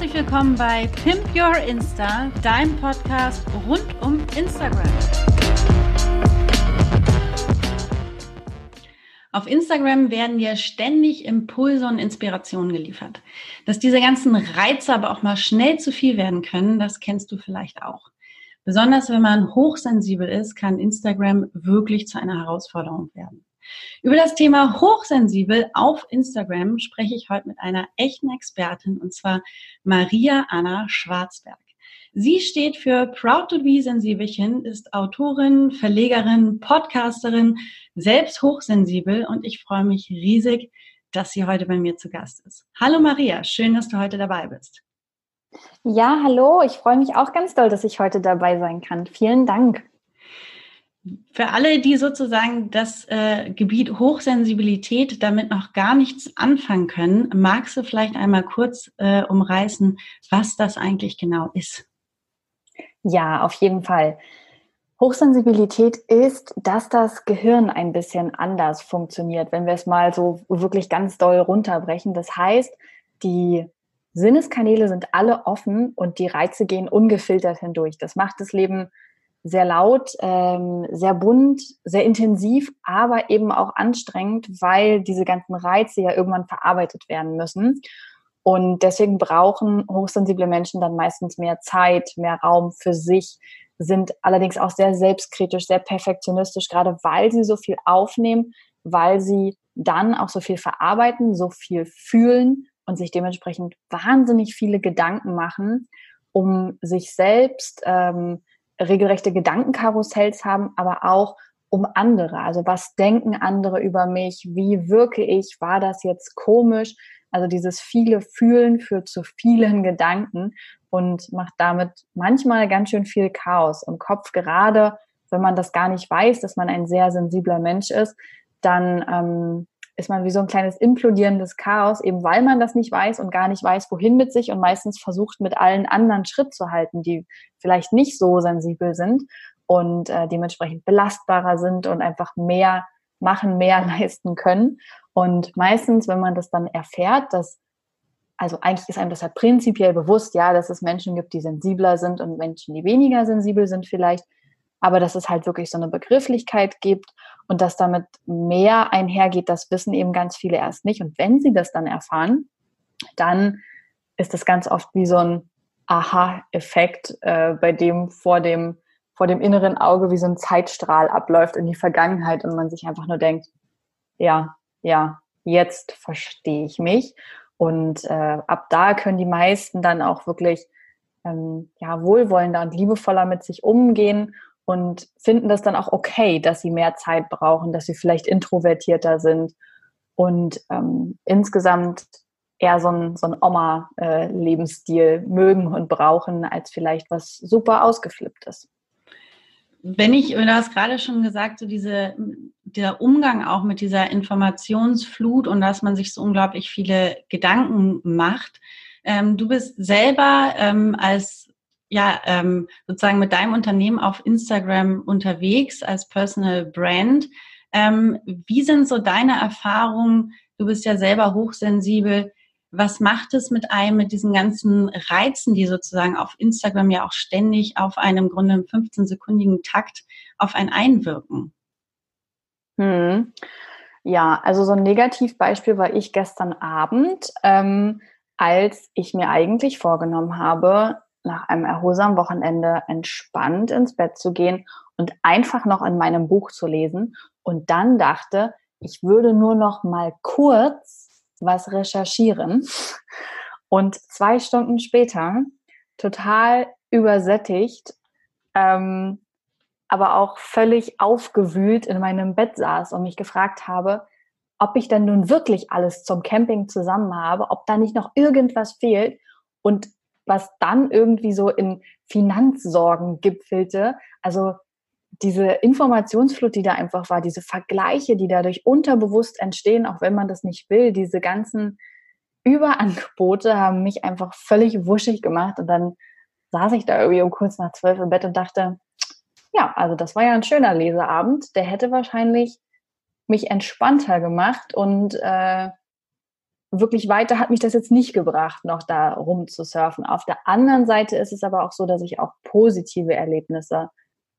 Herzlich willkommen bei Pimp Your Insta, deinem Podcast rund um Instagram. Auf Instagram werden dir ständig Impulse und Inspirationen geliefert. Dass diese ganzen Reize aber auch mal schnell zu viel werden können, das kennst du vielleicht auch. Besonders wenn man hochsensibel ist, kann Instagram wirklich zu einer Herausforderung werden. Über das Thema hochsensibel auf Instagram spreche ich heute mit einer echten Expertin und zwar Maria Anna Schwarzberg. Sie steht für Proud to be Sensibelchen, ist Autorin, Verlegerin, Podcasterin, selbst hochsensibel und ich freue mich riesig, dass sie heute bei mir zu Gast ist. Hallo Maria, schön, dass du heute dabei bist. Ja, hallo, ich freue mich auch ganz doll, dass ich heute dabei sein kann. Vielen Dank. Für alle, die sozusagen das äh, Gebiet Hochsensibilität damit noch gar nichts anfangen können, magst du vielleicht einmal kurz äh, umreißen, was das eigentlich genau ist? Ja, auf jeden Fall. Hochsensibilität ist, dass das Gehirn ein bisschen anders funktioniert, wenn wir es mal so wirklich ganz doll runterbrechen. Das heißt, die Sinneskanäle sind alle offen und die Reize gehen ungefiltert hindurch. Das macht das Leben sehr laut, ähm, sehr bunt, sehr intensiv, aber eben auch anstrengend, weil diese ganzen Reize ja irgendwann verarbeitet werden müssen. Und deswegen brauchen hochsensible Menschen dann meistens mehr Zeit, mehr Raum für sich, sind allerdings auch sehr selbstkritisch, sehr perfektionistisch, gerade weil sie so viel aufnehmen, weil sie dann auch so viel verarbeiten, so viel fühlen und sich dementsprechend wahnsinnig viele Gedanken machen, um sich selbst ähm, regelrechte Gedankenkarussells haben, aber auch um andere. Also was denken andere über mich? Wie wirke ich? War das jetzt komisch? Also dieses viele Fühlen führt zu vielen Gedanken und macht damit manchmal ganz schön viel Chaos im Kopf. Gerade wenn man das gar nicht weiß, dass man ein sehr sensibler Mensch ist, dann ähm, ist man wie so ein kleines implodierendes Chaos, eben weil man das nicht weiß und gar nicht weiß, wohin mit sich und meistens versucht, mit allen anderen Schritt zu halten, die vielleicht nicht so sensibel sind und äh, dementsprechend belastbarer sind und einfach mehr machen, mehr leisten können. Und meistens, wenn man das dann erfährt, dass also eigentlich ist einem das ja prinzipiell bewusst, ja, dass es Menschen gibt, die sensibler sind und Menschen, die weniger sensibel sind vielleicht, aber dass es halt wirklich so eine Begrifflichkeit gibt und dass damit mehr einhergeht, das wissen eben ganz viele erst nicht. Und wenn sie das dann erfahren, dann ist das ganz oft wie so ein Aha-Effekt, äh, bei dem vor dem vor dem inneren Auge wie so ein Zeitstrahl abläuft in die Vergangenheit und man sich einfach nur denkt, ja, ja, jetzt verstehe ich mich. Und äh, ab da können die meisten dann auch wirklich ähm, ja, wohlwollender und liebevoller mit sich umgehen und finden das dann auch okay, dass sie mehr Zeit brauchen, dass sie vielleicht introvertierter sind und ähm, insgesamt eher so ein, so ein Oma-Lebensstil mögen und brauchen, als vielleicht was super ausgeflipptes. Wenn ich, du hast gerade schon gesagt, so diese, der Umgang auch mit dieser Informationsflut und dass man sich so unglaublich viele Gedanken macht. Ähm, du bist selber ähm, als ja ähm, sozusagen mit deinem Unternehmen auf Instagram unterwegs als Personal Brand. Ähm, wie sind so deine Erfahrungen? Du bist ja selber hochsensibel. Was macht es mit einem, mit diesen ganzen Reizen, die sozusagen auf Instagram ja auch ständig auf einem Grunde 15-sekundigen Takt auf einen einwirken? Hm. Ja, also so ein Negativbeispiel war ich gestern Abend, ähm, als ich mir eigentlich vorgenommen habe, nach einem erholsamen Wochenende entspannt ins Bett zu gehen und einfach noch in meinem Buch zu lesen. Und dann dachte, ich würde nur noch mal kurz was recherchieren. Und zwei Stunden später total übersättigt, ähm, aber auch völlig aufgewühlt in meinem Bett saß und mich gefragt habe, ob ich denn nun wirklich alles zum Camping zusammen habe, ob da nicht noch irgendwas fehlt. Und was dann irgendwie so in Finanzsorgen gipfelte. Also diese Informationsflut, die da einfach war, diese Vergleiche, die dadurch unterbewusst entstehen, auch wenn man das nicht will, diese ganzen Überangebote haben mich einfach völlig wuschig gemacht. Und dann saß ich da irgendwie um kurz nach zwölf im Bett und dachte, ja, also das war ja ein schöner Leseabend. Der hätte wahrscheinlich mich entspannter gemacht und äh, wirklich weiter hat mich das jetzt nicht gebracht, noch da rumzusurfen. Auf der anderen Seite ist es aber auch so, dass ich auch positive Erlebnisse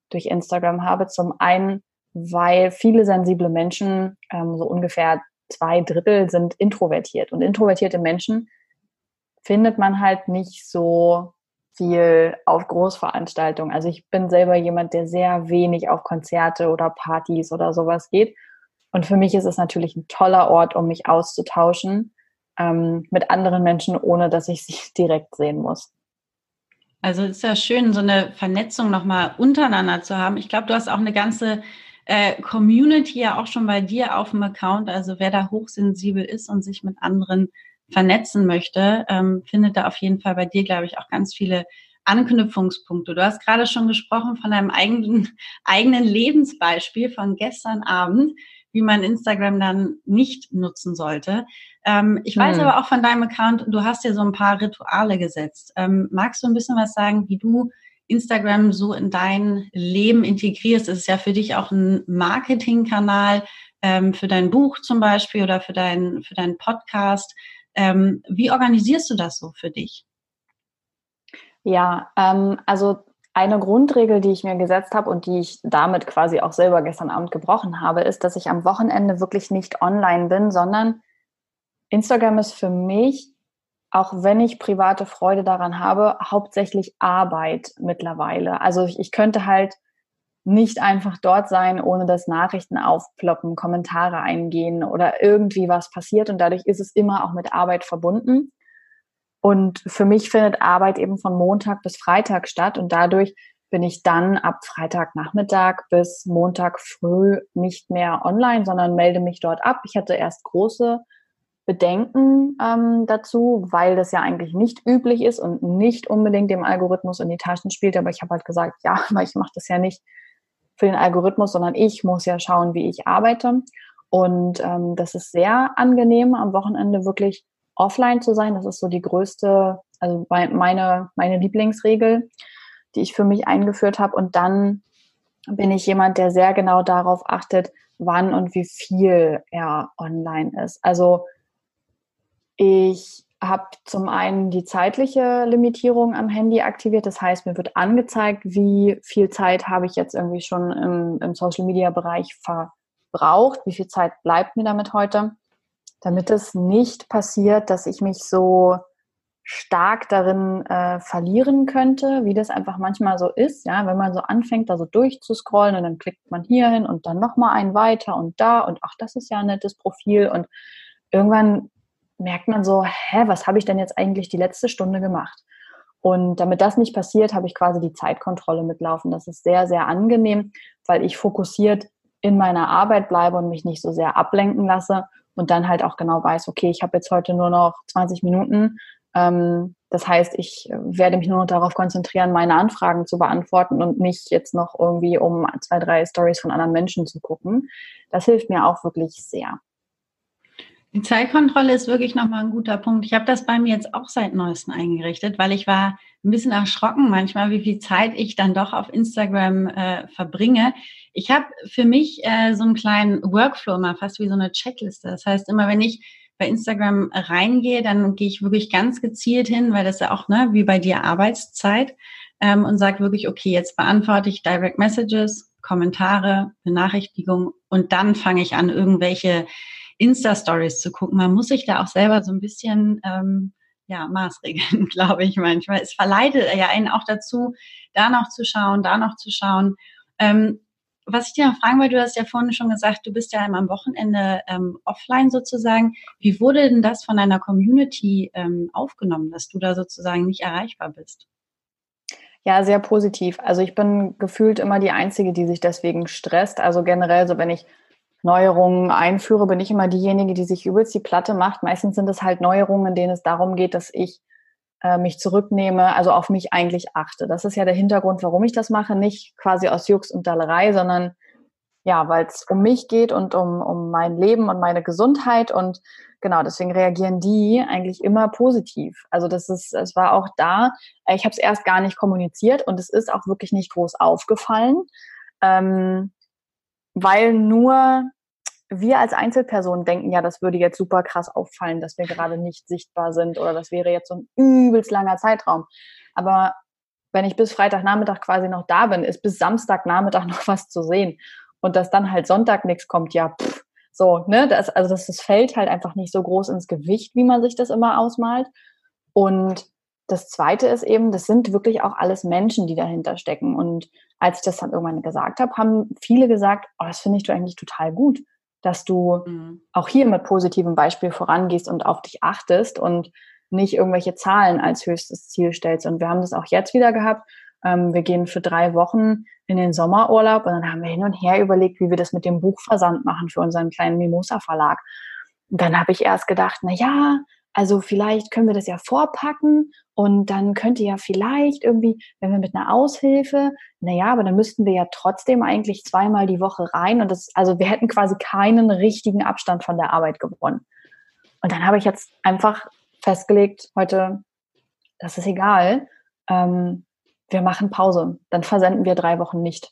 durch Instagram habe. Zum einen, weil viele sensible Menschen, ähm, so ungefähr zwei Drittel sind introvertiert. Und introvertierte Menschen findet man halt nicht so viel auf Großveranstaltungen. Also ich bin selber jemand, der sehr wenig auf Konzerte oder Partys oder sowas geht. Und für mich ist es natürlich ein toller Ort, um mich auszutauschen ähm, mit anderen Menschen, ohne dass ich sie direkt sehen muss. Also es ist ja schön, so eine Vernetzung nochmal untereinander zu haben. Ich glaube, du hast auch eine ganze äh, Community ja auch schon bei dir auf dem Account. Also wer da hochsensibel ist und sich mit anderen vernetzen möchte, ähm, findet da auf jeden Fall bei dir, glaube ich, auch ganz viele Anknüpfungspunkte. Du hast gerade schon gesprochen von deinem eigenen, eigenen Lebensbeispiel von gestern Abend, wie man Instagram dann nicht nutzen sollte. Ähm, ich weiß hm. aber auch von deinem Account, du hast dir so ein paar Rituale gesetzt. Ähm, magst du ein bisschen was sagen, wie du Instagram so in dein Leben integrierst? Es ist ja für dich auch ein Marketingkanal ähm, für dein Buch zum Beispiel oder für, dein, für deinen Podcast. Ähm, wie organisierst du das so für dich? Ja, ähm, also eine Grundregel, die ich mir gesetzt habe und die ich damit quasi auch selber gestern Abend gebrochen habe, ist, dass ich am Wochenende wirklich nicht online bin, sondern Instagram ist für mich, auch wenn ich private Freude daran habe, hauptsächlich Arbeit mittlerweile. Also ich, ich könnte halt nicht einfach dort sein, ohne dass Nachrichten aufploppen, Kommentare eingehen oder irgendwie was passiert. Und dadurch ist es immer auch mit Arbeit verbunden. Und für mich findet Arbeit eben von Montag bis Freitag statt. Und dadurch bin ich dann ab Freitagnachmittag bis Montag früh nicht mehr online, sondern melde mich dort ab. Ich hatte erst große Bedenken ähm, dazu, weil das ja eigentlich nicht üblich ist und nicht unbedingt dem Algorithmus in die Taschen spielt. Aber ich habe halt gesagt, ja, weil ich mache das ja nicht für den Algorithmus, sondern ich muss ja schauen, wie ich arbeite. Und ähm, das ist sehr angenehm, am Wochenende wirklich offline zu sein. Das ist so die größte, also meine, meine Lieblingsregel, die ich für mich eingeführt habe. Und dann bin ich jemand, der sehr genau darauf achtet, wann und wie viel er online ist. Also ich habe zum einen die zeitliche Limitierung am Handy aktiviert. Das heißt, mir wird angezeigt, wie viel Zeit habe ich jetzt irgendwie schon im, im Social-Media-Bereich verbraucht, wie viel Zeit bleibt mir damit heute, damit es nicht passiert, dass ich mich so stark darin äh, verlieren könnte, wie das einfach manchmal so ist, ja, wenn man so anfängt, da so durchzuscrollen und dann klickt man hier hin und dann nochmal einen weiter und da und ach, das ist ja ein nettes Profil und irgendwann merkt man so, hä, was habe ich denn jetzt eigentlich die letzte Stunde gemacht? Und damit das nicht passiert, habe ich quasi die Zeitkontrolle mitlaufen. Das ist sehr, sehr angenehm, weil ich fokussiert in meiner Arbeit bleibe und mich nicht so sehr ablenken lasse und dann halt auch genau weiß, okay, ich habe jetzt heute nur noch 20 Minuten. Ähm, das heißt, ich werde mich nur noch darauf konzentrieren, meine Anfragen zu beantworten und nicht jetzt noch irgendwie um zwei, drei Stories von anderen Menschen zu gucken. Das hilft mir auch wirklich sehr. Die Zeitkontrolle ist wirklich nochmal ein guter Punkt. Ich habe das bei mir jetzt auch seit neuestem eingerichtet, weil ich war ein bisschen erschrocken manchmal, wie viel Zeit ich dann doch auf Instagram äh, verbringe. Ich habe für mich äh, so einen kleinen Workflow immer, fast wie so eine Checkliste. Das heißt, immer wenn ich bei Instagram reingehe, dann gehe ich wirklich ganz gezielt hin, weil das ja auch, ne, wie bei dir Arbeitszeit, ähm, und sage wirklich, okay, jetzt beantworte ich Direct Messages, Kommentare, Benachrichtigungen und dann fange ich an, irgendwelche Insta-Stories zu gucken. Man muss sich da auch selber so ein bisschen ähm, ja, maßregeln, glaube ich manchmal. Es verleitet ja einen auch dazu, da noch zu schauen, da noch zu schauen. Ähm, was ich dir noch fragen wollte, du hast ja vorhin schon gesagt, du bist ja am Wochenende ähm, offline sozusagen. Wie wurde denn das von deiner Community ähm, aufgenommen, dass du da sozusagen nicht erreichbar bist? Ja, sehr positiv. Also ich bin gefühlt immer die Einzige, die sich deswegen stresst. Also generell, so wenn ich Neuerungen einführe, bin ich immer diejenige, die sich übelst die Platte macht. Meistens sind es halt Neuerungen, in denen es darum geht, dass ich äh, mich zurücknehme, also auf mich eigentlich achte. Das ist ja der Hintergrund, warum ich das mache. Nicht quasi aus Jux und Dallerei, sondern ja, weil es um mich geht und um, um mein Leben und meine Gesundheit und genau, deswegen reagieren die eigentlich immer positiv. Also das ist, es war auch da, ich habe es erst gar nicht kommuniziert und es ist auch wirklich nicht groß aufgefallen. Ähm, weil nur wir als Einzelpersonen denken ja, das würde jetzt super krass auffallen, dass wir gerade nicht sichtbar sind oder das wäre jetzt so ein übelst langer Zeitraum. Aber wenn ich bis Freitagnachmittag quasi noch da bin, ist bis Samstagnachmittag noch was zu sehen. Und dass dann halt Sonntag nichts kommt, ja, pff, so, ne, das, also das, das fällt halt einfach nicht so groß ins Gewicht, wie man sich das immer ausmalt. Und das zweite ist eben, das sind wirklich auch alles Menschen, die dahinter stecken. Und als ich das dann irgendwann gesagt habe, haben viele gesagt, oh, das finde ich du eigentlich total gut, dass du mhm. auch hier mit positivem Beispiel vorangehst und auf dich achtest und nicht irgendwelche Zahlen als höchstes Ziel stellst. Und wir haben das auch jetzt wieder gehabt. Ähm, wir gehen für drei Wochen in den Sommerurlaub und dann haben wir hin und her überlegt, wie wir das mit dem Buchversand machen für unseren kleinen Mimosa Verlag. Und dann habe ich erst gedacht, na ja, also vielleicht können wir das ja vorpacken und dann könnte ja vielleicht irgendwie, wenn wir mit einer Aushilfe, naja, aber dann müssten wir ja trotzdem eigentlich zweimal die Woche rein und das, also wir hätten quasi keinen richtigen Abstand von der Arbeit gewonnen. Und dann habe ich jetzt einfach festgelegt, heute, das ist egal, ähm, wir machen Pause, dann versenden wir drei Wochen nicht.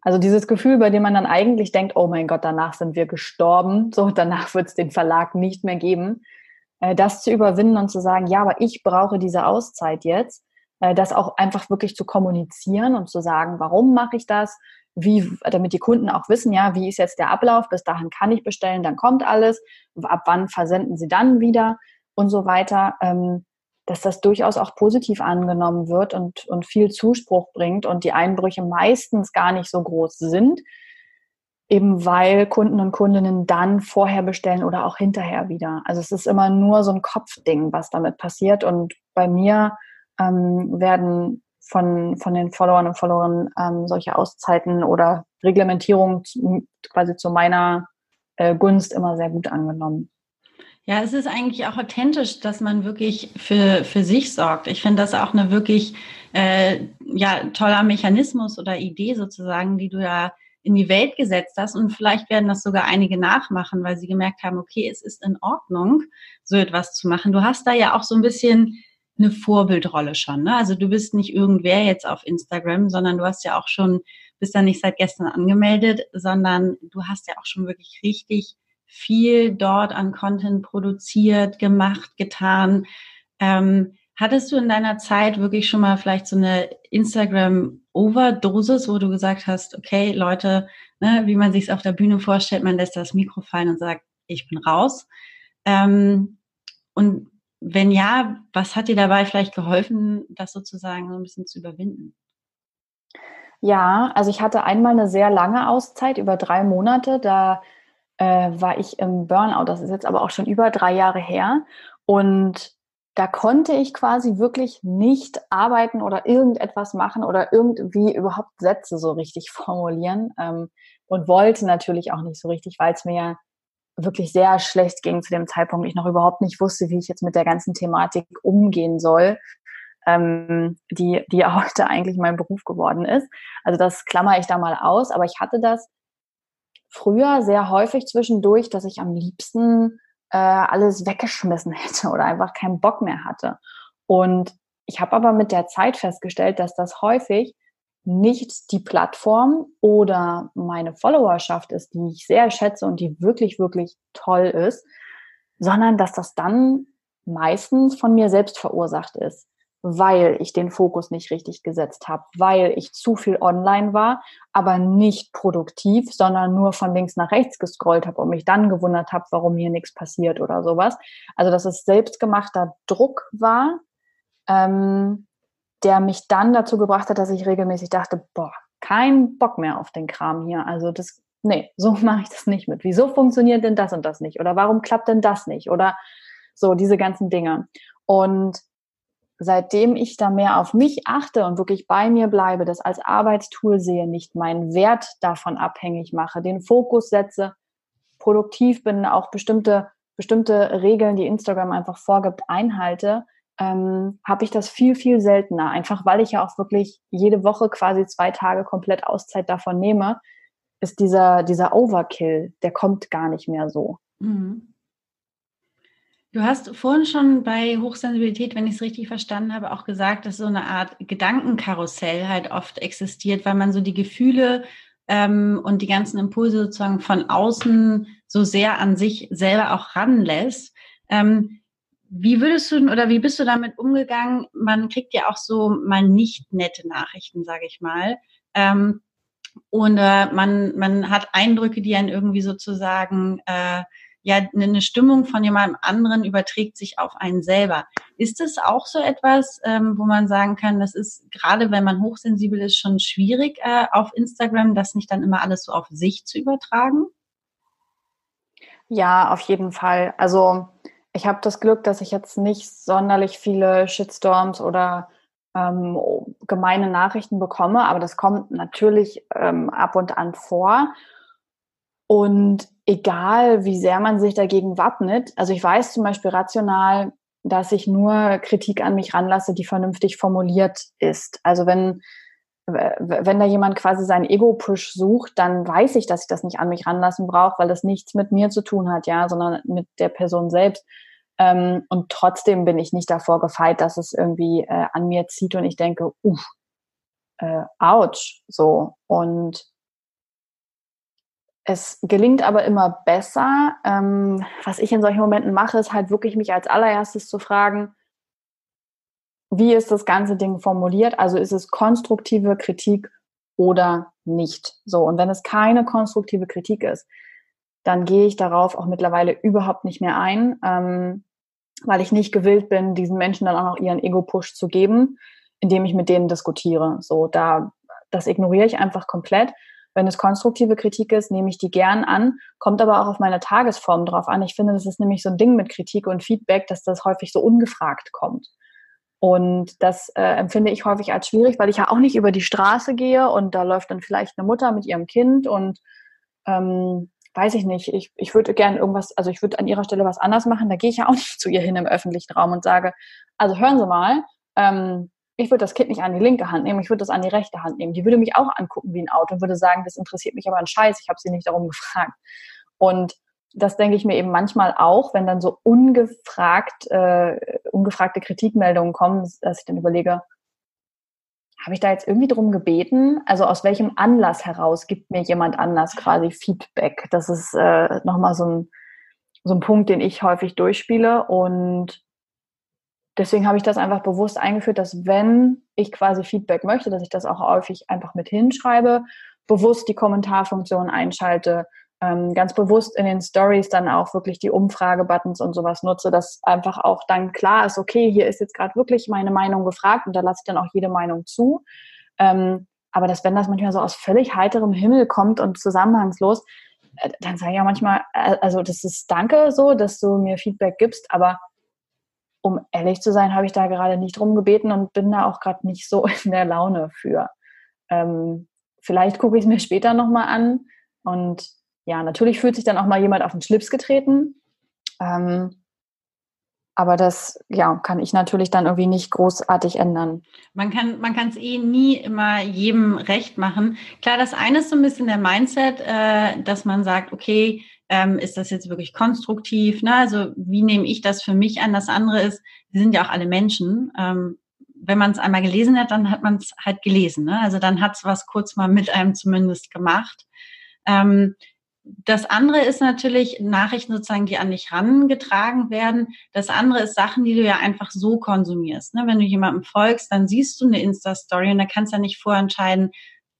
Also dieses Gefühl, bei dem man dann eigentlich denkt, oh mein Gott, danach sind wir gestorben, so danach wird es den Verlag nicht mehr geben, das zu überwinden und zu sagen, ja, aber ich brauche diese Auszeit jetzt, äh, das auch einfach wirklich zu kommunizieren und zu sagen, warum mache ich das, wie, damit die Kunden auch wissen, ja, wie ist jetzt der Ablauf, bis dahin kann ich bestellen, dann kommt alles, ab wann versenden sie dann wieder? Und so weiter, ähm, dass das durchaus auch positiv angenommen wird und, und viel Zuspruch bringt und die Einbrüche meistens gar nicht so groß sind, eben weil Kunden und Kundinnen dann vorher bestellen oder auch hinterher wieder. Also es ist immer nur so ein Kopfding, was damit passiert. Und bei mir ähm, werden von, von den Followern und Followern ähm, solche Auszeiten oder Reglementierungen quasi zu meiner äh, Gunst immer sehr gut angenommen. Ja, es ist eigentlich auch authentisch, dass man wirklich für, für sich sorgt. Ich finde das auch eine wirklich äh, ja, toller Mechanismus oder Idee sozusagen, die du ja in die Welt gesetzt hast. Und vielleicht werden das sogar einige nachmachen, weil sie gemerkt haben, okay, es ist in Ordnung, so etwas zu machen. Du hast da ja auch so ein bisschen eine Vorbildrolle schon. Ne? Also du bist nicht irgendwer jetzt auf Instagram, sondern du hast ja auch schon, bist da nicht seit gestern angemeldet, sondern du hast ja auch schon wirklich richtig viel dort an Content produziert, gemacht, getan. Ähm, hattest du in deiner Zeit wirklich schon mal vielleicht so eine Instagram-Overdosis, wo du gesagt hast, okay, Leute, ne, wie man sich es auf der Bühne vorstellt, man lässt das Mikro fallen und sagt, ich bin raus. Ähm, und wenn ja, was hat dir dabei vielleicht geholfen, das sozusagen so ein bisschen zu überwinden? Ja, also ich hatte einmal eine sehr lange Auszeit über drei Monate. Da äh, war ich im Burnout. Das ist jetzt aber auch schon über drei Jahre her. Und da konnte ich quasi wirklich nicht arbeiten oder irgendetwas machen oder irgendwie überhaupt Sätze so richtig formulieren. Ähm, und wollte natürlich auch nicht so richtig, weil es mir wirklich sehr schlecht ging zu dem Zeitpunkt. Ich noch überhaupt nicht wusste, wie ich jetzt mit der ganzen Thematik umgehen soll, ähm, die, die heute eigentlich mein Beruf geworden ist. Also das klammer ich da mal aus, aber ich hatte das früher sehr häufig zwischendurch, dass ich am liebsten äh, alles weggeschmissen hätte oder einfach keinen Bock mehr hatte. Und ich habe aber mit der Zeit festgestellt, dass das häufig nicht die Plattform oder meine Followerschaft ist, die ich sehr schätze und die wirklich, wirklich toll ist, sondern dass das dann meistens von mir selbst verursacht ist weil ich den Fokus nicht richtig gesetzt habe, weil ich zu viel online war, aber nicht produktiv, sondern nur von links nach rechts gescrollt habe und mich dann gewundert habe, warum hier nichts passiert oder sowas. Also dass es selbstgemachter Druck war, ähm, der mich dann dazu gebracht hat, dass ich regelmäßig dachte, boah, kein Bock mehr auf den Kram hier. Also das, nee, so mache ich das nicht mit. Wieso funktioniert denn das und das nicht? Oder warum klappt denn das nicht? Oder so diese ganzen Dinge. Und seitdem ich da mehr auf mich achte und wirklich bei mir bleibe, das als Arbeitstool sehe, nicht meinen Wert davon abhängig mache, den Fokus setze, produktiv bin, auch bestimmte, bestimmte Regeln, die Instagram einfach vorgibt, einhalte, ähm, habe ich das viel, viel seltener. Einfach weil ich ja auch wirklich jede Woche quasi zwei Tage komplett Auszeit davon nehme, ist dieser, dieser Overkill, der kommt gar nicht mehr so. Mhm. Du hast vorhin schon bei Hochsensibilität, wenn ich es richtig verstanden habe, auch gesagt, dass so eine Art Gedankenkarussell halt oft existiert, weil man so die Gefühle ähm, und die ganzen Impulse sozusagen von außen so sehr an sich selber auch ranlässt. Ähm, wie würdest du oder wie bist du damit umgegangen? Man kriegt ja auch so mal nicht nette Nachrichten, sage ich mal. Ähm, und äh, man, man hat Eindrücke, die einen irgendwie sozusagen äh, ja eine Stimmung von jemandem anderen überträgt sich auf einen selber. Ist es auch so etwas, ähm, wo man sagen kann, das ist gerade, wenn man hochsensibel ist, schon schwierig äh, auf Instagram, das nicht dann immer alles so auf sich zu übertragen? Ja, auf jeden Fall. Also ich habe das Glück, dass ich jetzt nicht sonderlich viele Shitstorms oder ähm, gemeine Nachrichten bekomme, aber das kommt natürlich ähm, ab und an vor. Und egal, wie sehr man sich dagegen wappnet, also ich weiß zum Beispiel rational, dass ich nur Kritik an mich ranlasse, die vernünftig formuliert ist. Also wenn, wenn da jemand quasi seinen Ego-Push sucht, dann weiß ich, dass ich das nicht an mich ranlassen brauche, weil das nichts mit mir zu tun hat, ja, sondern mit der Person selbst. Ähm, und trotzdem bin ich nicht davor gefeit, dass es irgendwie äh, an mir zieht und ich denke, uff, äh, ouch, so. Und es gelingt aber immer besser. Ähm, was ich in solchen Momenten mache, ist halt wirklich mich als allererstes zu fragen, wie ist das ganze Ding formuliert? Also ist es konstruktive Kritik oder nicht? So. Und wenn es keine konstruktive Kritik ist, dann gehe ich darauf auch mittlerweile überhaupt nicht mehr ein. Ähm, weil ich nicht gewillt bin, diesen Menschen dann auch noch ihren Ego-Push zu geben, indem ich mit denen diskutiere. So, da, das ignoriere ich einfach komplett. Wenn es konstruktive Kritik ist, nehme ich die gern an, kommt aber auch auf meine Tagesform drauf an. Ich finde, das ist nämlich so ein Ding mit Kritik und Feedback, dass das häufig so ungefragt kommt. Und das äh, empfinde ich häufig als schwierig, weil ich ja auch nicht über die Straße gehe und da läuft dann vielleicht eine Mutter mit ihrem Kind und ähm, weiß ich nicht, ich, ich würde gerne irgendwas, also ich würde an ihrer Stelle was anders machen, da gehe ich ja auch nicht zu ihr hin im öffentlichen Raum und sage, also hören Sie mal, ähm, ich würde das Kind nicht an die linke Hand nehmen, ich würde das an die rechte Hand nehmen. Die würde mich auch angucken wie ein Auto und würde sagen, das interessiert mich aber ein Scheiß, ich habe sie nicht darum gefragt. Und das denke ich mir eben manchmal auch, wenn dann so ungefragt, äh, ungefragte Kritikmeldungen kommen, dass ich dann überlege, habe ich da jetzt irgendwie drum gebeten? Also aus welchem Anlass heraus gibt mir jemand anders quasi Feedback? Das ist äh, nochmal so ein, so ein Punkt, den ich häufig durchspiele. Und deswegen habe ich das einfach bewusst eingeführt, dass wenn ich quasi Feedback möchte, dass ich das auch häufig einfach mit hinschreibe, bewusst die Kommentarfunktion einschalte, ähm, ganz bewusst in den Stories dann auch wirklich die Umfrage-Buttons und sowas nutze, dass einfach auch dann klar ist, okay, hier ist jetzt gerade wirklich meine Meinung gefragt und da lasse ich dann auch jede Meinung zu. Ähm, aber dass wenn das manchmal so aus völlig heiterem Himmel kommt und zusammenhangslos, äh, dann sage ich ja manchmal, äh, also das ist danke so, dass du mir Feedback gibst, aber um ehrlich zu sein, habe ich da gerade nicht drum gebeten und bin da auch gerade nicht so in der Laune für. Ähm, vielleicht gucke ich es mir später nochmal an und ja, natürlich fühlt sich dann auch mal jemand auf den Schlips getreten. Ähm, aber das ja, kann ich natürlich dann irgendwie nicht großartig ändern. Man kann es eh nie immer jedem recht machen. Klar, das eine ist so ein bisschen der Mindset, äh, dass man sagt, okay, ähm, ist das jetzt wirklich konstruktiv? Ne? Also wie nehme ich das für mich an? Das andere ist, wir sind ja auch alle Menschen. Ähm, wenn man es einmal gelesen hat, dann hat man es halt gelesen. Ne? Also dann hat es was kurz mal mit einem zumindest gemacht. Ähm, das andere ist natürlich Nachrichten sozusagen, die an dich rangetragen werden. Das andere ist Sachen, die du ja einfach so konsumierst. Ne? Wenn du jemandem folgst, dann siehst du eine Insta-Story und da kannst du ja nicht vorentscheiden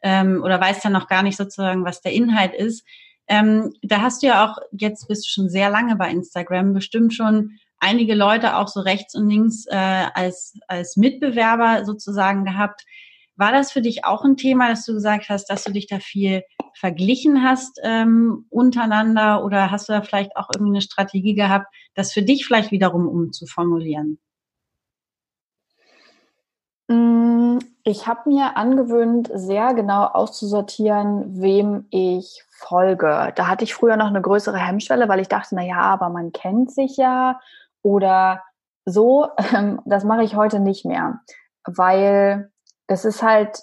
ähm, oder weißt ja noch gar nicht sozusagen, was der Inhalt ist. Ähm, da hast du ja auch, jetzt bist du schon sehr lange bei Instagram, bestimmt schon einige Leute auch so rechts und links äh, als, als Mitbewerber sozusagen gehabt. War das für dich auch ein Thema, dass du gesagt hast, dass du dich da viel verglichen hast ähm, untereinander oder hast du da vielleicht auch irgendwie eine Strategie gehabt, das für dich vielleicht wiederum umzuformulieren? Mm, ich habe mir angewöhnt, sehr genau auszusortieren, wem ich folge. Da hatte ich früher noch eine größere Hemmschwelle, weil ich dachte, na ja, aber man kennt sich ja oder so. Das mache ich heute nicht mehr, weil es ist halt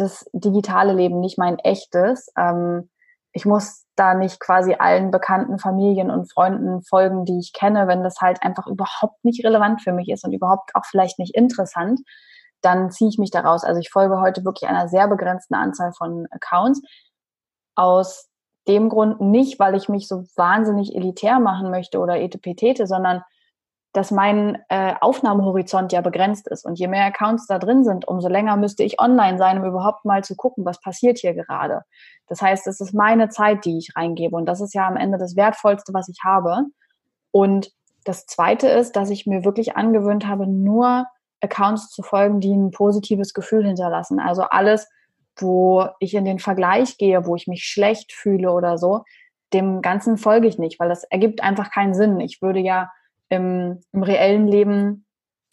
das digitale Leben, nicht mein echtes. Ähm, ich muss da nicht quasi allen bekannten Familien und Freunden folgen, die ich kenne, wenn das halt einfach überhaupt nicht relevant für mich ist und überhaupt auch vielleicht nicht interessant, dann ziehe ich mich daraus. Also ich folge heute wirklich einer sehr begrenzten Anzahl von Accounts. aus dem Grund nicht, weil ich mich so wahnsinnig elitär machen möchte oder etepetete, sondern dass mein äh, Aufnahmehorizont ja begrenzt ist. Und je mehr Accounts da drin sind, umso länger müsste ich online sein, um überhaupt mal zu gucken, was passiert hier gerade. Das heißt, es ist meine Zeit, die ich reingebe. Und das ist ja am Ende das Wertvollste, was ich habe. Und das Zweite ist, dass ich mir wirklich angewöhnt habe, nur Accounts zu folgen, die ein positives Gefühl hinterlassen. Also alles, wo ich in den Vergleich gehe, wo ich mich schlecht fühle oder so, dem Ganzen folge ich nicht, weil das ergibt einfach keinen Sinn. Ich würde ja im, im reellen Leben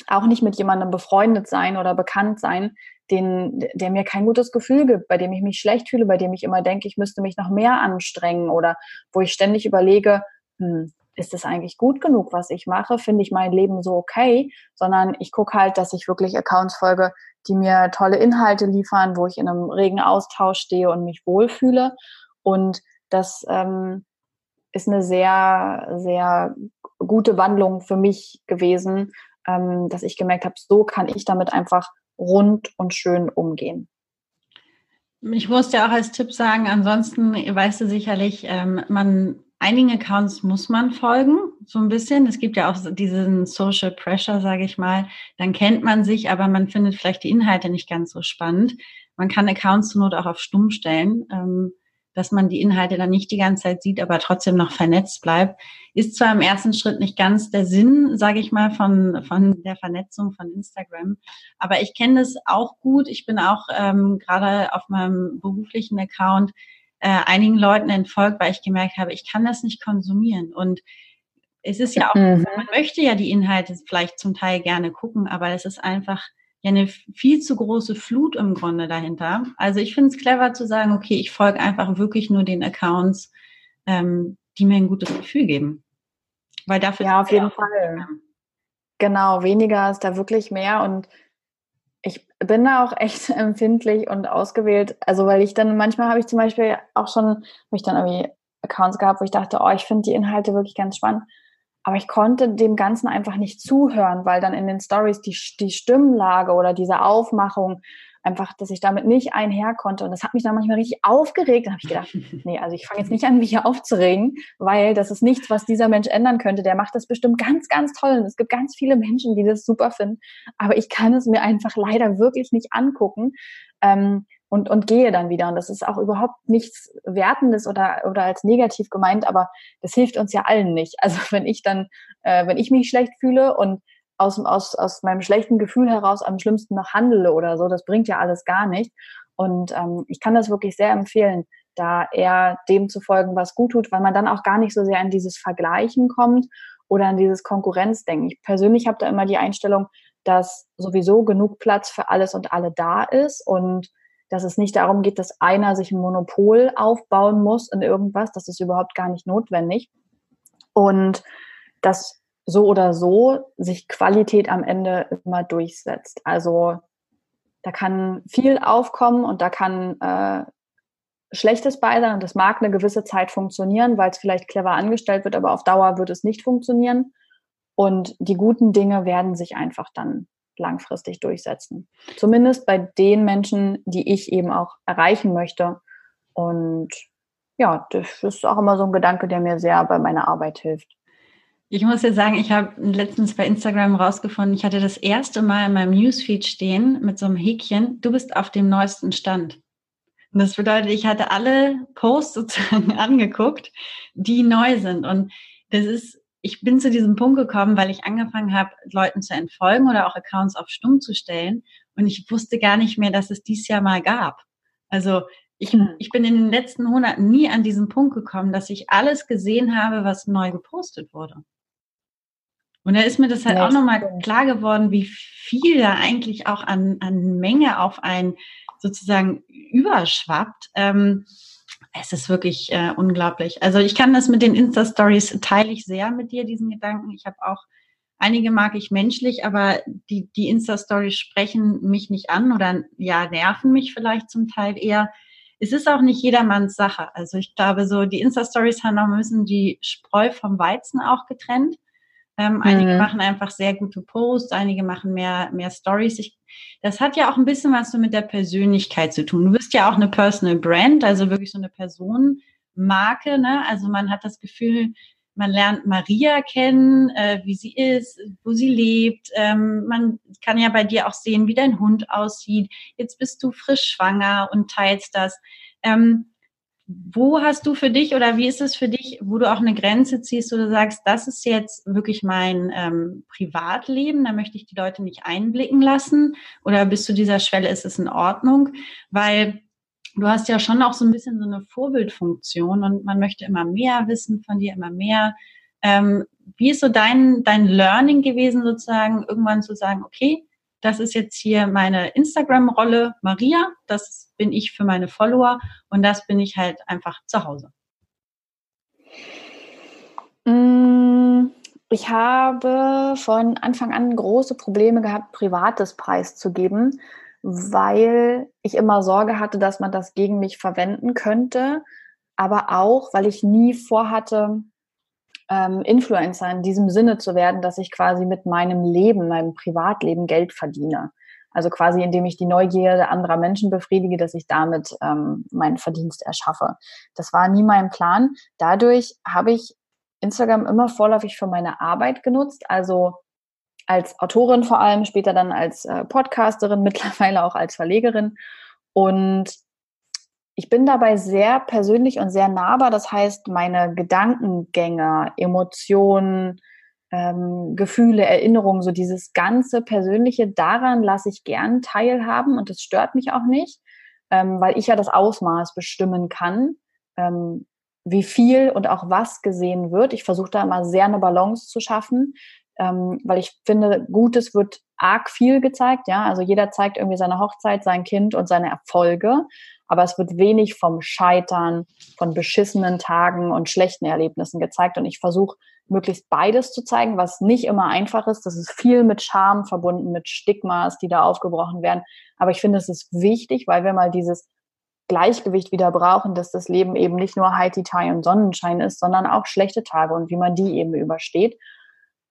auch nicht mit jemandem befreundet sein oder bekannt sein, den, der mir kein gutes Gefühl gibt, bei dem ich mich schlecht fühle, bei dem ich immer denke, ich müsste mich noch mehr anstrengen oder wo ich ständig überlege, hm, ist es eigentlich gut genug, was ich mache? Finde ich mein Leben so okay? Sondern ich gucke halt, dass ich wirklich Accounts folge, die mir tolle Inhalte liefern, wo ich in einem regen Austausch stehe und mich wohlfühle. Und das ähm, ist eine sehr, sehr gute Wandlung für mich gewesen, ähm, dass ich gemerkt habe, so kann ich damit einfach rund und schön umgehen. Ich muss dir auch als Tipp sagen, ansonsten weißt du sicherlich, ähm, man einigen Accounts muss man folgen, so ein bisschen. Es gibt ja auch diesen Social Pressure, sage ich mal. Dann kennt man sich, aber man findet vielleicht die Inhalte nicht ganz so spannend. Man kann Accounts zur Not auch auf Stumm stellen. Ähm, dass man die Inhalte dann nicht die ganze Zeit sieht, aber trotzdem noch vernetzt bleibt, ist zwar im ersten Schritt nicht ganz der Sinn, sage ich mal, von, von der Vernetzung von Instagram, aber ich kenne das auch gut. Ich bin auch ähm, gerade auf meinem beruflichen Account äh, einigen Leuten entfolgt, weil ich gemerkt habe, ich kann das nicht konsumieren und es ist ja auch, mhm. man möchte ja die Inhalte vielleicht zum Teil gerne gucken, aber es ist einfach ja eine viel zu große Flut im Grunde dahinter. Also ich finde es clever zu sagen, okay, ich folge einfach wirklich nur den Accounts, ähm, die mir ein gutes Gefühl geben. Weil dafür ja auf jeden Fall. Genau, weniger ist da wirklich mehr und ich bin da auch echt empfindlich und ausgewählt. Also weil ich dann manchmal habe ich zum Beispiel auch schon, habe ich dann irgendwie Accounts gehabt, wo ich dachte, oh, ich finde die Inhalte wirklich ganz spannend. Aber ich konnte dem Ganzen einfach nicht zuhören, weil dann in den Stories die, die Stimmlage oder diese Aufmachung einfach, dass ich damit nicht einher konnte. Und das hat mich dann manchmal richtig aufgeregt. Dann habe ich gedacht, nee, also ich fange jetzt nicht an, mich hier aufzuregen, weil das ist nichts, was dieser Mensch ändern könnte. Der macht das bestimmt ganz, ganz toll. Und es gibt ganz viele Menschen, die das super finden. Aber ich kann es mir einfach leider wirklich nicht angucken. Ähm, und, und gehe dann wieder. Und das ist auch überhaupt nichts Wertendes oder, oder als negativ gemeint, aber das hilft uns ja allen nicht. Also wenn ich dann, äh, wenn ich mich schlecht fühle und aus, aus, aus meinem schlechten Gefühl heraus am schlimmsten noch handele oder so, das bringt ja alles gar nicht. Und ähm, ich kann das wirklich sehr empfehlen, da eher dem zu folgen, was gut tut, weil man dann auch gar nicht so sehr in dieses Vergleichen kommt oder in dieses Konkurrenzdenken. Ich persönlich habe da immer die Einstellung, dass sowieso genug Platz für alles und alle da ist und dass es nicht darum geht, dass einer sich ein Monopol aufbauen muss in irgendwas. Das ist überhaupt gar nicht notwendig. Und dass so oder so sich Qualität am Ende immer durchsetzt. Also da kann viel aufkommen und da kann äh, Schlechtes bei sein und das mag eine gewisse Zeit funktionieren, weil es vielleicht clever angestellt wird, aber auf Dauer wird es nicht funktionieren. Und die guten Dinge werden sich einfach dann langfristig durchsetzen. Zumindest bei den Menschen, die ich eben auch erreichen möchte. Und ja, das ist auch immer so ein Gedanke, der mir sehr bei meiner Arbeit hilft. Ich muss ja sagen, ich habe letztens bei Instagram rausgefunden, ich hatte das erste Mal in meinem Newsfeed stehen mit so einem Häkchen, du bist auf dem neuesten Stand. Und das bedeutet, ich hatte alle Posts sozusagen angeguckt, die neu sind. Und das ist ich bin zu diesem Punkt gekommen, weil ich angefangen habe, Leuten zu entfolgen oder auch Accounts auf Stumm zu stellen. Und ich wusste gar nicht mehr, dass es dies Jahr mal gab. Also ich, hm. ich bin in den letzten Monaten nie an diesen Punkt gekommen, dass ich alles gesehen habe, was neu gepostet wurde. Und da ist mir das halt ja, auch nochmal klar geworden, wie viel da eigentlich auch an, an Menge auf ein sozusagen überschwappt. Ähm, es ist wirklich äh, unglaublich. Also ich kann das mit den Insta-Stories teile ich sehr mit dir, diesen Gedanken. Ich habe auch einige mag ich menschlich, aber die, die Insta-Stories sprechen mich nicht an oder ja, nerven mich vielleicht zum Teil eher. Es ist auch nicht jedermanns Sache. Also ich glaube, so die Insta-Stories haben auch ein bisschen die Spreu vom Weizen auch getrennt. Ähm, einige mhm. machen einfach sehr gute Posts, einige machen mehr, mehr Stories. Ich, das hat ja auch ein bisschen was so mit der Persönlichkeit zu tun. Du bist ja auch eine Personal Brand, also wirklich so eine Personenmarke. Ne? Also man hat das Gefühl, man lernt Maria kennen, äh, wie sie ist, wo sie lebt. Ähm, man kann ja bei dir auch sehen, wie dein Hund aussieht. Jetzt bist du frisch schwanger und teilst das. Ähm, wo hast du für dich oder wie ist es für dich, wo du auch eine Grenze ziehst, wo du sagst, das ist jetzt wirklich mein ähm, Privatleben, da möchte ich die Leute nicht einblicken lassen oder bis zu dieser Schwelle ist es in Ordnung, weil du hast ja schon auch so ein bisschen so eine Vorbildfunktion und man möchte immer mehr wissen von dir, immer mehr. Ähm, wie ist so dein, dein Learning gewesen, sozusagen, irgendwann zu sagen, okay, das ist jetzt hier meine Instagram-Rolle Maria, das bin ich für meine Follower und das bin ich halt einfach zu Hause. Mm, ich habe von Anfang an große Probleme gehabt, privates preiszugeben, weil ich immer Sorge hatte, dass man das gegen mich verwenden könnte, aber auch, weil ich nie vorhatte, ähm, Influencer in diesem Sinne zu werden, dass ich quasi mit meinem Leben, meinem Privatleben Geld verdiene. Also quasi, indem ich die Neugierde anderer Menschen befriedige, dass ich damit ähm, meinen Verdienst erschaffe. Das war nie mein Plan. Dadurch habe ich Instagram immer vorläufig für meine Arbeit genutzt, also als Autorin vor allem, später dann als äh, Podcasterin, mittlerweile auch als Verlegerin. Und ich bin dabei sehr persönlich und sehr nahbar. Das heißt, meine Gedankengänge, Emotionen, ähm, Gefühle, Erinnerungen, so dieses ganze Persönliche, daran lasse ich gern teilhaben und das stört mich auch nicht, ähm, weil ich ja das Ausmaß bestimmen kann, ähm, wie viel und auch was gesehen wird. Ich versuche da immer sehr eine Balance zu schaffen, ähm, weil ich finde, Gutes wird arg viel gezeigt, ja. Also jeder zeigt irgendwie seine Hochzeit, sein Kind und seine Erfolge aber es wird wenig vom Scheitern, von beschissenen Tagen und schlechten Erlebnissen gezeigt. Und ich versuche möglichst beides zu zeigen, was nicht immer einfach ist. Das ist viel mit Scham verbunden, mit Stigmas, die da aufgebrochen werden. Aber ich finde, es ist wichtig, weil wir mal dieses Gleichgewicht wieder brauchen, dass das Leben eben nicht nur Heidi Tai und Sonnenschein ist, sondern auch schlechte Tage und wie man die eben übersteht.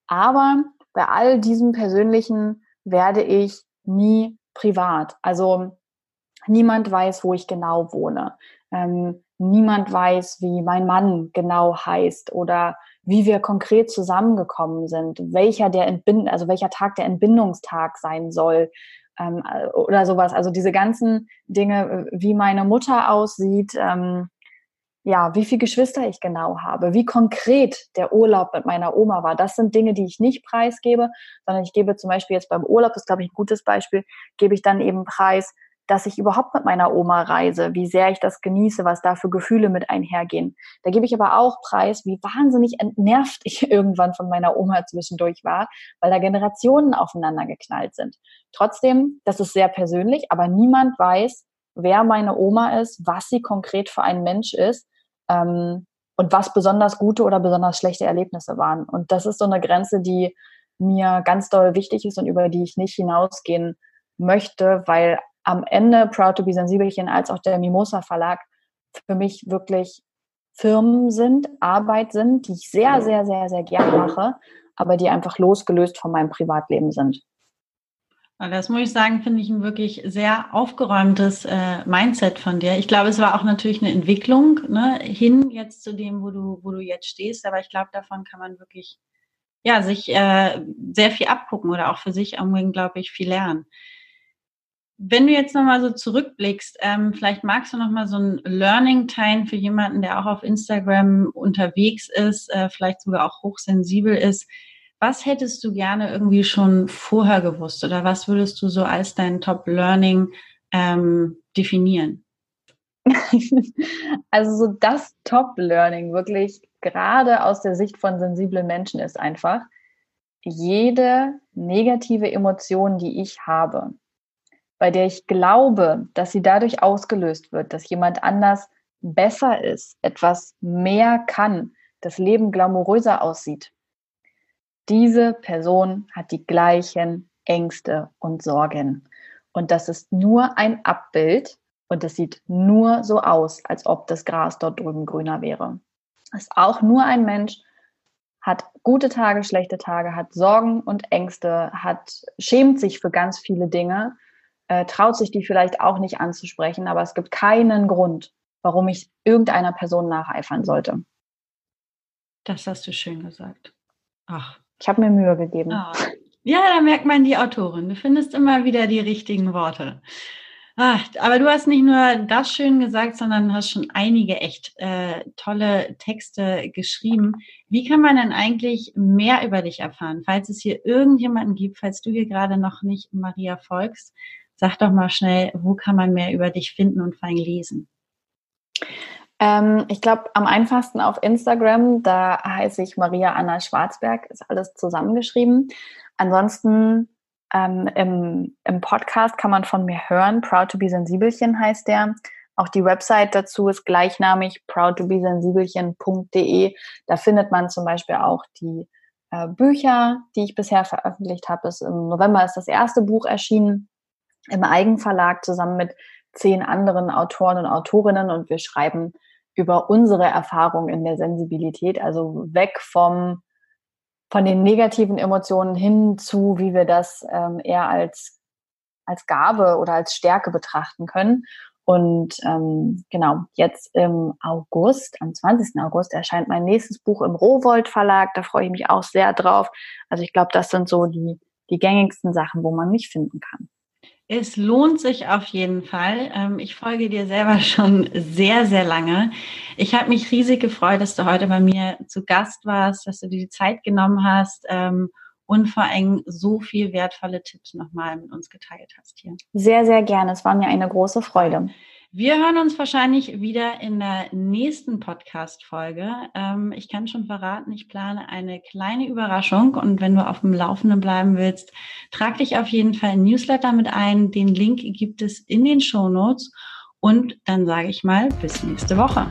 Aber bei all diesem Persönlichen werde ich nie privat. Also Niemand weiß, wo ich genau wohne. Ähm, niemand weiß, wie mein Mann genau heißt oder wie wir konkret zusammengekommen sind, welcher der Entbind also welcher Tag der Entbindungstag sein soll ähm, oder sowas. Also diese ganzen Dinge, wie meine Mutter aussieht, ähm, ja, wie viele Geschwister ich genau habe, wie konkret der Urlaub mit meiner Oma war. Das sind Dinge, die ich nicht preisgebe, sondern ich gebe zum Beispiel jetzt beim Urlaub, das ist glaube ich ein gutes Beispiel, gebe ich dann eben preis, dass ich überhaupt mit meiner Oma reise, wie sehr ich das genieße, was da für Gefühle mit einhergehen. Da gebe ich aber auch preis, wie wahnsinnig entnervt ich irgendwann von meiner Oma zwischendurch war, weil da Generationen aufeinander geknallt sind. Trotzdem, das ist sehr persönlich, aber niemand weiß, wer meine Oma ist, was sie konkret für ein Mensch ist ähm, und was besonders gute oder besonders schlechte Erlebnisse waren. Und das ist so eine Grenze, die mir ganz doll wichtig ist und über die ich nicht hinausgehen möchte, weil am Ende Proud to be Sensibelchen als auch der Mimosa Verlag für mich wirklich Firmen sind, Arbeit sind, die ich sehr, sehr, sehr, sehr gern mache, aber die einfach losgelöst von meinem Privatleben sind. Das muss ich sagen, finde ich ein wirklich sehr aufgeräumtes äh, Mindset von dir. Ich glaube, es war auch natürlich eine Entwicklung ne, hin jetzt zu dem, wo du, wo du jetzt stehst. Aber ich glaube, davon kann man wirklich ja sich äh, sehr viel abgucken oder auch für sich unglaublich viel lernen. Wenn du jetzt nochmal so zurückblickst, ähm, vielleicht magst du nochmal so ein Learning teilen für jemanden, der auch auf Instagram unterwegs ist, äh, vielleicht sogar auch hochsensibel ist. Was hättest du gerne irgendwie schon vorher gewusst oder was würdest du so als dein Top-Learning ähm, definieren? Also so das Top-Learning wirklich gerade aus der Sicht von sensiblen Menschen ist einfach, jede negative Emotion, die ich habe, bei der ich glaube, dass sie dadurch ausgelöst wird, dass jemand anders besser ist, etwas mehr kann, das Leben glamouröser aussieht. Diese Person hat die gleichen Ängste und Sorgen. Und das ist nur ein Abbild und es sieht nur so aus, als ob das Gras dort drüben grüner wäre. Ist auch nur ein Mensch, hat gute Tage, schlechte Tage, hat Sorgen und Ängste, hat, schämt sich für ganz viele Dinge, äh, traut sich die vielleicht auch nicht anzusprechen, aber es gibt keinen Grund, warum ich irgendeiner Person nacheifern sollte. Das hast du schön gesagt. Ach. Ich habe mir Mühe gegeben. Oh. Ja, da merkt man die Autorin. Du findest immer wieder die richtigen Worte. Ach, aber du hast nicht nur das schön gesagt, sondern hast schon einige echt äh, tolle Texte geschrieben. Wie kann man denn eigentlich mehr über dich erfahren? Falls es hier irgendjemanden gibt, falls du hier gerade noch nicht Maria folgst, sag doch mal schnell, wo kann man mehr über dich finden und allem lesen? Ähm, ich glaube, am einfachsten auf Instagram, da heiße ich Maria Anna Schwarzberg, ist alles zusammengeschrieben. Ansonsten ähm, im, im Podcast kann man von mir hören. Proud to be Sensibelchen heißt der. Auch die Website dazu ist gleichnamig proudtobesensibelchen.de. Da findet man zum Beispiel auch die äh, Bücher, die ich bisher veröffentlicht habe. Im November ist das erste Buch erschienen im Eigenverlag zusammen mit zehn anderen Autoren und Autorinnen und wir schreiben über unsere Erfahrung in der Sensibilität, also weg vom von den negativen Emotionen hin zu, wie wir das ähm, eher als, als Gabe oder als Stärke betrachten können. Und ähm, genau, jetzt im August, am 20. August, erscheint mein nächstes Buch im Rowold Verlag. Da freue ich mich auch sehr drauf. Also ich glaube, das sind so die, die gängigsten Sachen, wo man mich finden kann. Es lohnt sich auf jeden Fall. Ähm, ich folge dir selber schon sehr, sehr lange. Ich habe mich riesig gefreut, dass du heute bei mir zu Gast warst, dass du dir die Zeit genommen hast ähm, und vor allem so viel wertvolle Tipps nochmal mit uns geteilt hast hier. Sehr, sehr gerne. Es war mir eine große Freude. Wir hören uns wahrscheinlich wieder in der nächsten Podcast-Folge. Ähm, ich kann schon verraten, ich plane eine kleine Überraschung und wenn du auf dem Laufenden bleiben willst, trag dich auf jeden Fall ein Newsletter mit ein. Den Link gibt es in den Show Notes und dann sage ich mal bis nächste Woche.